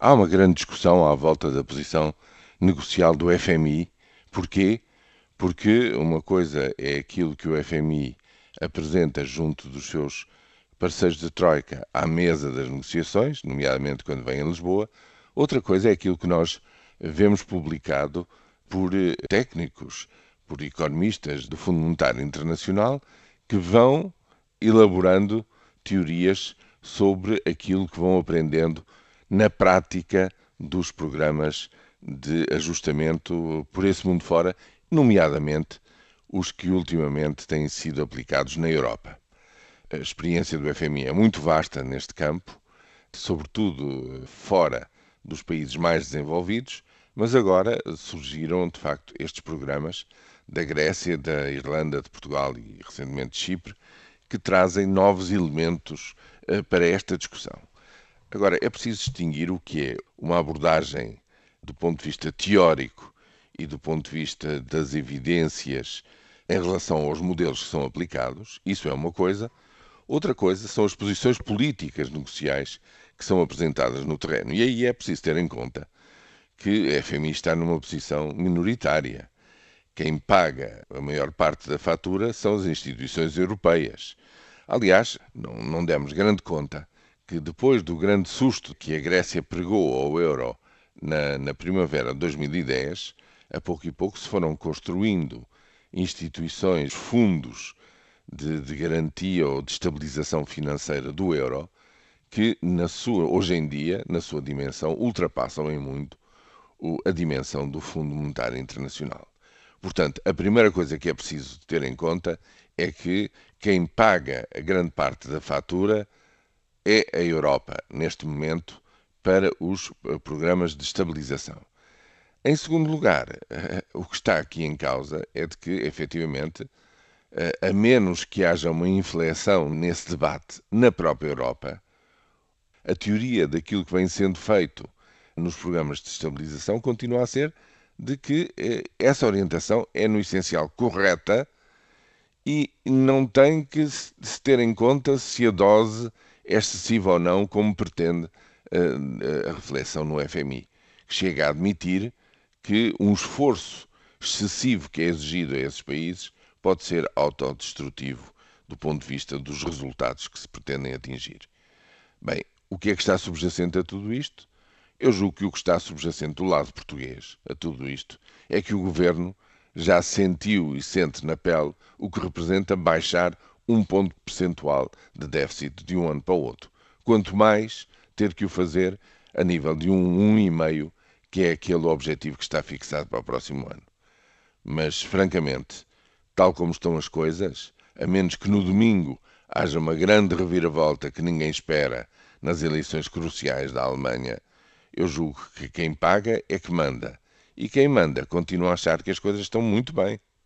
Há uma grande discussão à volta da posição negocial do FMI. Porquê? Porque uma coisa é aquilo que o FMI apresenta junto dos seus parceiros de Troika à mesa das negociações, nomeadamente quando vem a Lisboa. Outra coisa é aquilo que nós vemos publicado por eh, técnicos, por economistas do Fundo Monetário Internacional, que vão elaborando teorias sobre aquilo que vão aprendendo na prática dos programas de ajustamento por esse mundo fora, nomeadamente os que ultimamente têm sido aplicados na Europa. A experiência do FMI é muito vasta neste campo, sobretudo fora dos países mais desenvolvidos, mas agora surgiram de facto estes programas da Grécia, da Irlanda, de Portugal e recentemente de Chipre, que trazem novos elementos uh, para esta discussão. Agora, é preciso distinguir o que é uma abordagem do ponto de vista teórico e do ponto de vista das evidências em relação aos modelos que são aplicados, isso é uma coisa. Outra coisa são as posições políticas negociais que são apresentadas no terreno. E aí é preciso ter em conta que a FMI está numa posição minoritária. Quem paga a maior parte da fatura são as instituições europeias. Aliás, não, não demos grande conta que depois do grande susto que a Grécia pregou ao euro na, na primavera de 2010, a pouco e pouco se foram construindo instituições, fundos de, de, garantia ou de estabilização financeira do euro, que na sua, hoje em dia, na sua dimensão, ultrapassam em muito o, a dimensão do Fundo Monetário Internacional. Portanto, a primeira coisa que é preciso ter em conta é que quem paga a grande parte da fatura é a Europa, neste momento, para os eh, programas de estabilização. Em segundo lugar, o que está aqui em causa é de que, efetivamente, eh, a menos que haja uma inflexão nesse debate na própria Europa, a teoria daquilo que vem sendo feito nos programas de estabilização continua a ser de que eh, essa orientação é, no essencial, correta e não tem que se ter em conta se a dose é excessiva ou não, como pretende eh, a reflexão no FMI, que chega a admitir que um esforço excessivo que é exigido a esses países pode ser autodestrutivo do ponto de vista dos resultados que se pretendem atingir. Bem, o que é que está subjacente a tudo isto? Eu julgo que o que está subjacente do lado português a tudo isto é que o governo já sentiu e sente na pele o que representa baixar um ponto percentual de déficit de um ano para o outro. Quanto mais ter que o fazer a nível de um 1,5, que é aquele objetivo que está fixado para o próximo ano. Mas, francamente, tal como estão as coisas, a menos que no domingo haja uma grande reviravolta que ninguém espera nas eleições cruciais da Alemanha, eu julgo que quem paga é que manda. E quem manda continua a achar que as coisas estão muito bem.